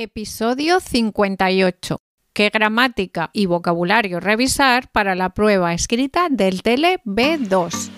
Episodio 58. ¿Qué gramática y vocabulario revisar para la prueba escrita del Tele B2?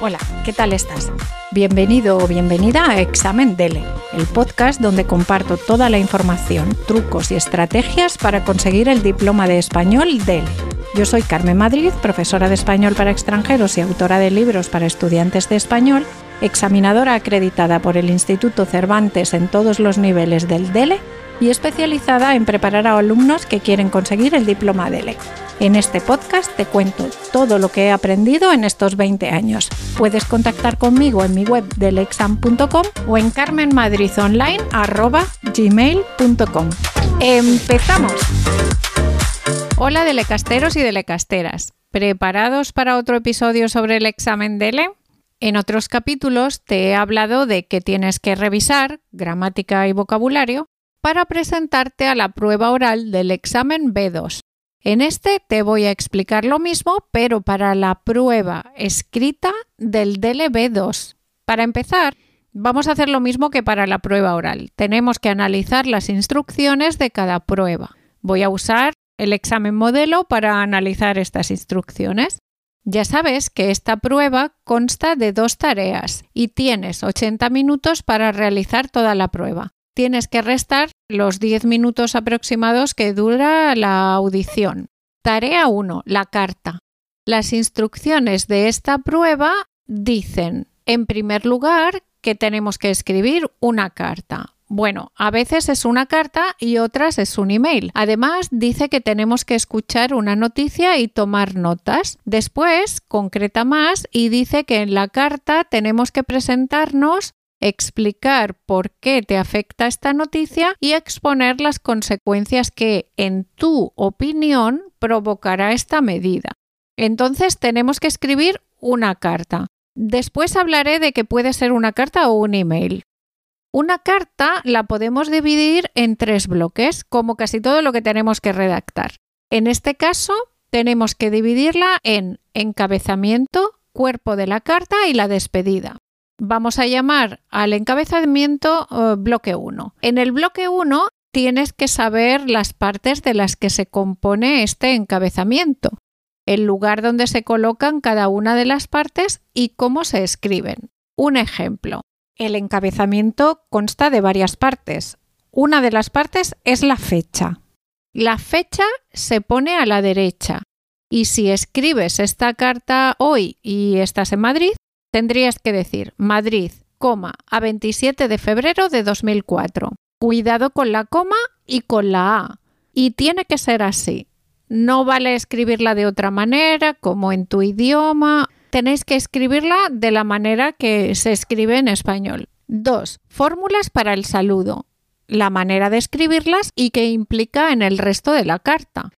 Hola, ¿qué tal estás? Bienvenido o bienvenida a Examen DELE, el podcast donde comparto toda la información, trucos y estrategias para conseguir el diploma de español DELE. Yo soy Carmen Madrid, profesora de español para extranjeros y autora de libros para estudiantes de español, examinadora acreditada por el Instituto Cervantes en todos los niveles del DELE y especializada en preparar a alumnos que quieren conseguir el diploma DELE. En este podcast te cuento todo lo que he aprendido en estos 20 años. Puedes contactar conmigo en mi web delexam.com o en carmenmadridonline.gmail.com. ¡Empezamos! Hola delecasteros y delecasteras. ¿Preparados para otro episodio sobre el examen DELE? En otros capítulos te he hablado de que tienes que revisar gramática y vocabulario para presentarte a la prueba oral del examen B2. En este te voy a explicar lo mismo, pero para la prueba escrita del DELE B2. Para empezar, vamos a hacer lo mismo que para la prueba oral. Tenemos que analizar las instrucciones de cada prueba. Voy a usar el examen modelo para analizar estas instrucciones. Ya sabes que esta prueba consta de dos tareas y tienes 80 minutos para realizar toda la prueba. Tienes que restar los 10 minutos aproximados que dura la audición. Tarea 1. La carta. Las instrucciones de esta prueba dicen, en primer lugar, que tenemos que escribir una carta. Bueno, a veces es una carta y otras es un email. Además, dice que tenemos que escuchar una noticia y tomar notas. Después, concreta más y dice que en la carta tenemos que presentarnos explicar por qué te afecta esta noticia y exponer las consecuencias que, en tu opinión, provocará esta medida. Entonces tenemos que escribir una carta. Después hablaré de que puede ser una carta o un email. Una carta la podemos dividir en tres bloques, como casi todo lo que tenemos que redactar. En este caso, tenemos que dividirla en encabezamiento, cuerpo de la carta y la despedida. Vamos a llamar al encabezamiento eh, bloque 1. En el bloque 1 tienes que saber las partes de las que se compone este encabezamiento, el lugar donde se colocan cada una de las partes y cómo se escriben. Un ejemplo. El encabezamiento consta de varias partes. Una de las partes es la fecha. La fecha se pone a la derecha y si escribes esta carta hoy y estás en Madrid, tendrías que decir Madrid, coma, a 27 de febrero de 2004. Cuidado con la coma y con la A. Y tiene que ser así. No vale escribirla de otra manera, como en tu idioma tenéis que escribirla de la manera que se escribe en español. 2. Fórmulas para el saludo. La manera de escribirlas y qué implica en el resto de la carta.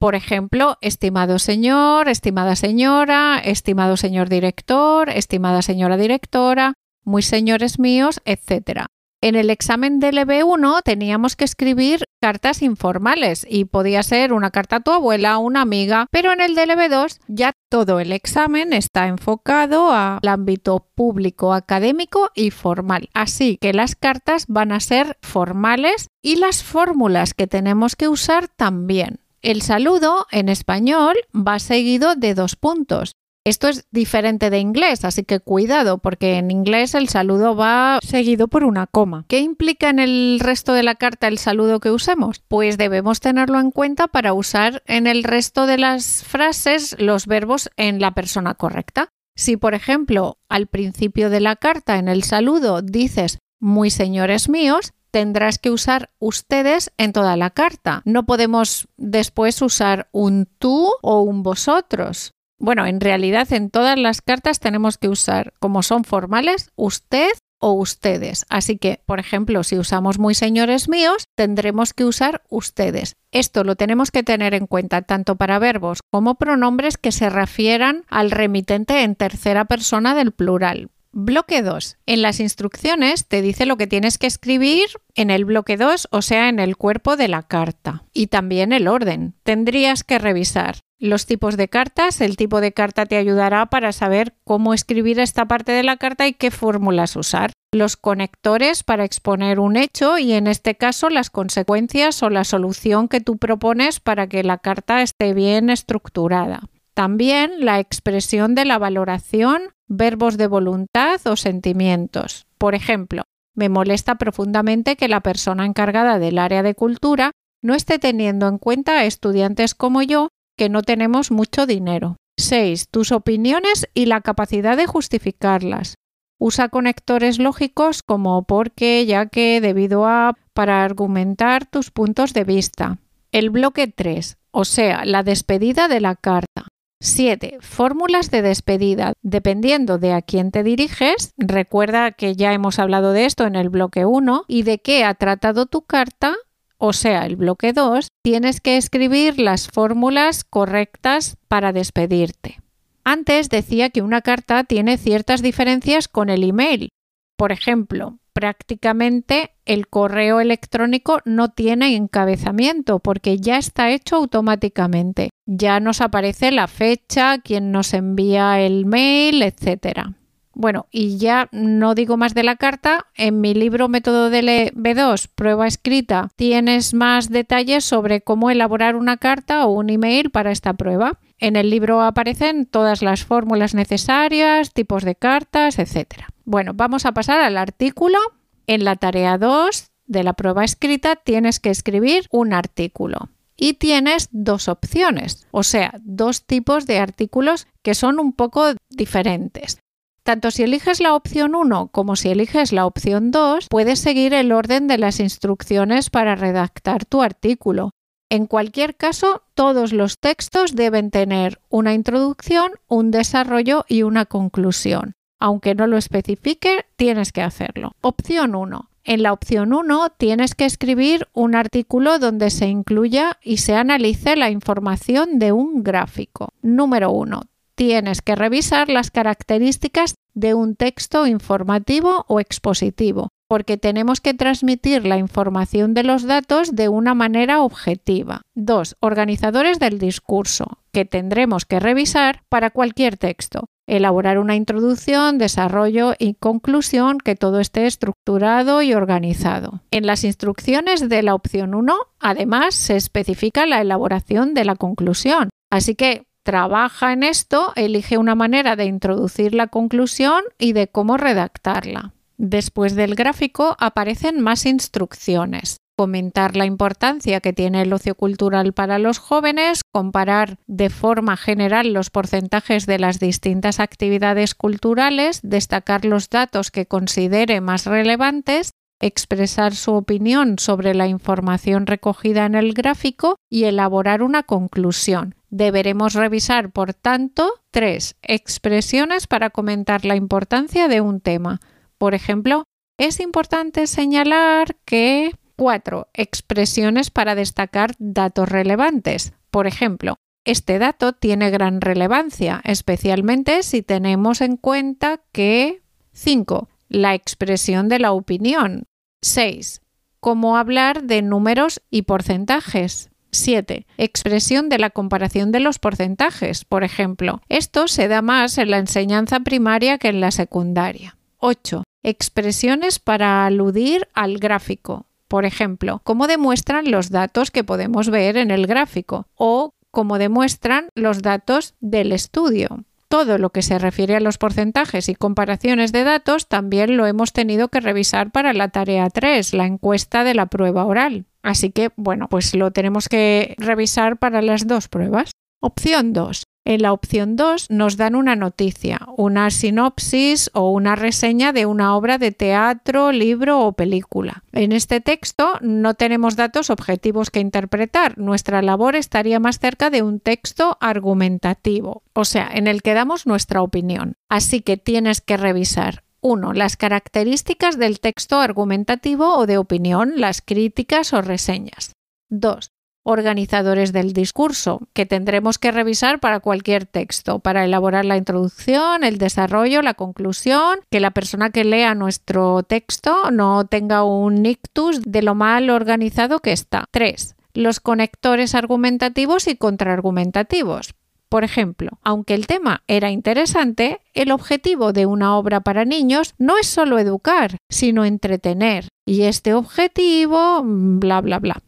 Por ejemplo, estimado señor, estimada señora, estimado señor director, estimada señora directora, muy señores míos, etc. En el examen del EB1 teníamos que escribir cartas informales y podía ser una carta a tu abuela, una amiga, pero en el del EB2 ya todo el examen está enfocado al ámbito público, académico y formal. Así que las cartas van a ser formales y las fórmulas que tenemos que usar también. El saludo en español va seguido de dos puntos. Esto es diferente de inglés, así que cuidado, porque en inglés el saludo va seguido por una coma. ¿Qué implica en el resto de la carta el saludo que usemos? Pues debemos tenerlo en cuenta para usar en el resto de las frases los verbos en la persona correcta. Si, por ejemplo, al principio de la carta en el saludo dices muy señores míos, tendrás que usar ustedes en toda la carta. No podemos después usar un tú o un vosotros. Bueno, en realidad en todas las cartas tenemos que usar, como son formales, usted o ustedes. Así que, por ejemplo, si usamos muy señores míos, tendremos que usar ustedes. Esto lo tenemos que tener en cuenta tanto para verbos como pronombres que se refieran al remitente en tercera persona del plural. Bloque 2. En las instrucciones te dice lo que tienes que escribir en el bloque 2, o sea, en el cuerpo de la carta. Y también el orden. Tendrías que revisar los tipos de cartas. El tipo de carta te ayudará para saber cómo escribir esta parte de la carta y qué fórmulas usar. Los conectores para exponer un hecho y en este caso las consecuencias o la solución que tú propones para que la carta esté bien estructurada. También la expresión de la valoración, verbos de voluntad o sentimientos. Por ejemplo, me molesta profundamente que la persona encargada del área de cultura no esté teniendo en cuenta a estudiantes como yo que no tenemos mucho dinero. 6. Tus opiniones y la capacidad de justificarlas. Usa conectores lógicos como porque, ya que, debido a, para argumentar tus puntos de vista. El bloque 3, o sea, la despedida de la carta. 7. Fórmulas de despedida. Dependiendo de a quién te diriges, recuerda que ya hemos hablado de esto en el bloque 1 y de qué ha tratado tu carta, o sea, el bloque 2, tienes que escribir las fórmulas correctas para despedirte. Antes decía que una carta tiene ciertas diferencias con el email. Por ejemplo, prácticamente el correo electrónico no tiene encabezamiento porque ya está hecho automáticamente. Ya nos aparece la fecha, quién nos envía el mail, etcétera. Bueno, y ya no digo más de la carta. En mi libro Método de B2, prueba escrita, tienes más detalles sobre cómo elaborar una carta o un email para esta prueba. En el libro aparecen todas las fórmulas necesarias, tipos de cartas, etc. Bueno, vamos a pasar al artículo. En la tarea 2 de la prueba escrita tienes que escribir un artículo y tienes dos opciones, o sea, dos tipos de artículos que son un poco diferentes. Tanto si eliges la opción 1 como si eliges la opción 2, puedes seguir el orden de las instrucciones para redactar tu artículo. En cualquier caso, todos los textos deben tener una introducción, un desarrollo y una conclusión. Aunque no lo especifique, tienes que hacerlo. Opción 1. En la opción 1 tienes que escribir un artículo donde se incluya y se analice la información de un gráfico. Número 1 tienes que revisar las características de un texto informativo o expositivo, porque tenemos que transmitir la información de los datos de una manera objetiva. 2. Organizadores del discurso, que tendremos que revisar para cualquier texto. Elaborar una introducción, desarrollo y conclusión que todo esté estructurado y organizado. En las instrucciones de la opción 1, además, se especifica la elaboración de la conclusión. Así que trabaja en esto, elige una manera de introducir la conclusión y de cómo redactarla. Después del gráfico aparecen más instrucciones. Comentar la importancia que tiene el ocio cultural para los jóvenes, comparar de forma general los porcentajes de las distintas actividades culturales, destacar los datos que considere más relevantes expresar su opinión sobre la información recogida en el gráfico y elaborar una conclusión. Deberemos revisar, por tanto, tres expresiones para comentar la importancia de un tema. Por ejemplo, es importante señalar que cuatro expresiones para destacar datos relevantes. Por ejemplo, este dato tiene gran relevancia, especialmente si tenemos en cuenta que 5. La expresión de la opinión. 6. Cómo hablar de números y porcentajes. 7. Expresión de la comparación de los porcentajes, por ejemplo. Esto se da más en la enseñanza primaria que en la secundaria. 8. Expresiones para aludir al gráfico. Por ejemplo, cómo demuestran los datos que podemos ver en el gráfico o cómo demuestran los datos del estudio todo lo que se refiere a los porcentajes y comparaciones de datos también lo hemos tenido que revisar para la tarea 3, la encuesta de la prueba oral. Así que, bueno, pues lo tenemos que revisar para las dos pruebas. Opción 2. En la opción 2 nos dan una noticia, una sinopsis o una reseña de una obra de teatro, libro o película. En este texto no tenemos datos objetivos que interpretar. Nuestra labor estaría más cerca de un texto argumentativo, o sea, en el que damos nuestra opinión. Así que tienes que revisar 1. Las características del texto argumentativo o de opinión, las críticas o reseñas. 2. Organizadores del discurso, que tendremos que revisar para cualquier texto, para elaborar la introducción, el desarrollo, la conclusión, que la persona que lea nuestro texto no tenga un ictus de lo mal organizado que está. 3. Los conectores argumentativos y contraargumentativos. Por ejemplo, aunque el tema era interesante, el objetivo de una obra para niños no es solo educar, sino entretener. Y este objetivo, bla, bla, bla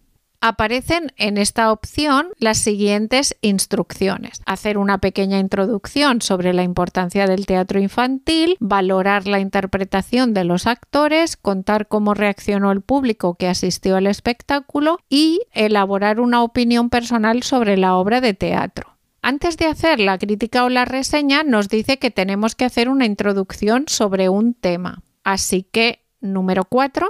aparecen en esta opción las siguientes instrucciones. Hacer una pequeña introducción sobre la importancia del teatro infantil, valorar la interpretación de los actores, contar cómo reaccionó el público que asistió al espectáculo y elaborar una opinión personal sobre la obra de teatro. Antes de hacer la crítica o la reseña, nos dice que tenemos que hacer una introducción sobre un tema. Así que, número 4,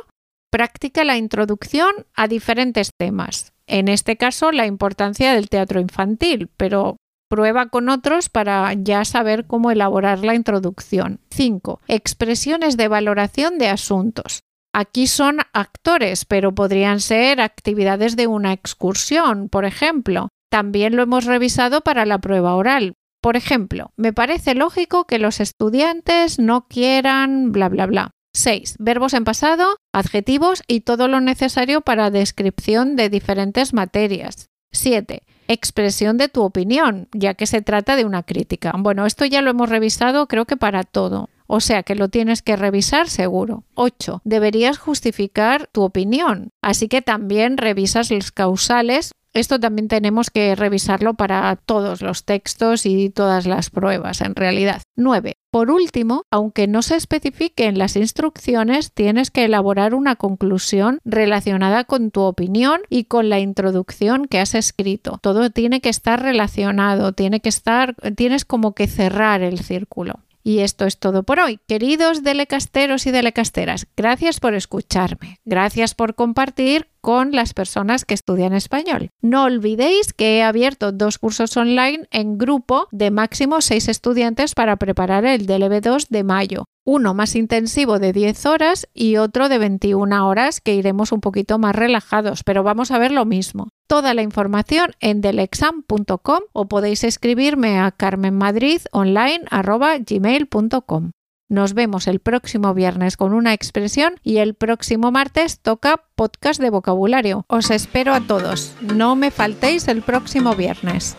Practica la introducción a diferentes temas. En este caso, la importancia del teatro infantil, pero prueba con otros para ya saber cómo elaborar la introducción. 5. Expresiones de valoración de asuntos. Aquí son actores, pero podrían ser actividades de una excursión, por ejemplo. También lo hemos revisado para la prueba oral. Por ejemplo, me parece lógico que los estudiantes no quieran bla bla bla. 6. Verbos en pasado, adjetivos y todo lo necesario para descripción de diferentes materias. 7. Expresión de tu opinión, ya que se trata de una crítica. Bueno, esto ya lo hemos revisado creo que para todo. O sea que lo tienes que revisar seguro. 8. Deberías justificar tu opinión. Así que también revisas los causales esto también tenemos que revisarlo para todos los textos y todas las pruebas, en realidad. 9. Por último, aunque no se especifique en las instrucciones, tienes que elaborar una conclusión relacionada con tu opinión y con la introducción que has escrito. Todo tiene que estar relacionado, tiene que estar, tienes como que cerrar el círculo. Y esto es todo por hoy. Queridos delecasteros y delecasteras, gracias por escucharme. Gracias por compartir con las personas que estudian español. No olvidéis que he abierto dos cursos online en grupo de máximo seis estudiantes para preparar el DLB2 de mayo uno más intensivo de 10 horas y otro de 21 horas que iremos un poquito más relajados, pero vamos a ver lo mismo. Toda la información en delexam.com o podéis escribirme a carmenmadridonline.gmail.com. Nos vemos el próximo viernes con una expresión y el próximo martes toca podcast de vocabulario. Os espero a todos. No me faltéis el próximo viernes.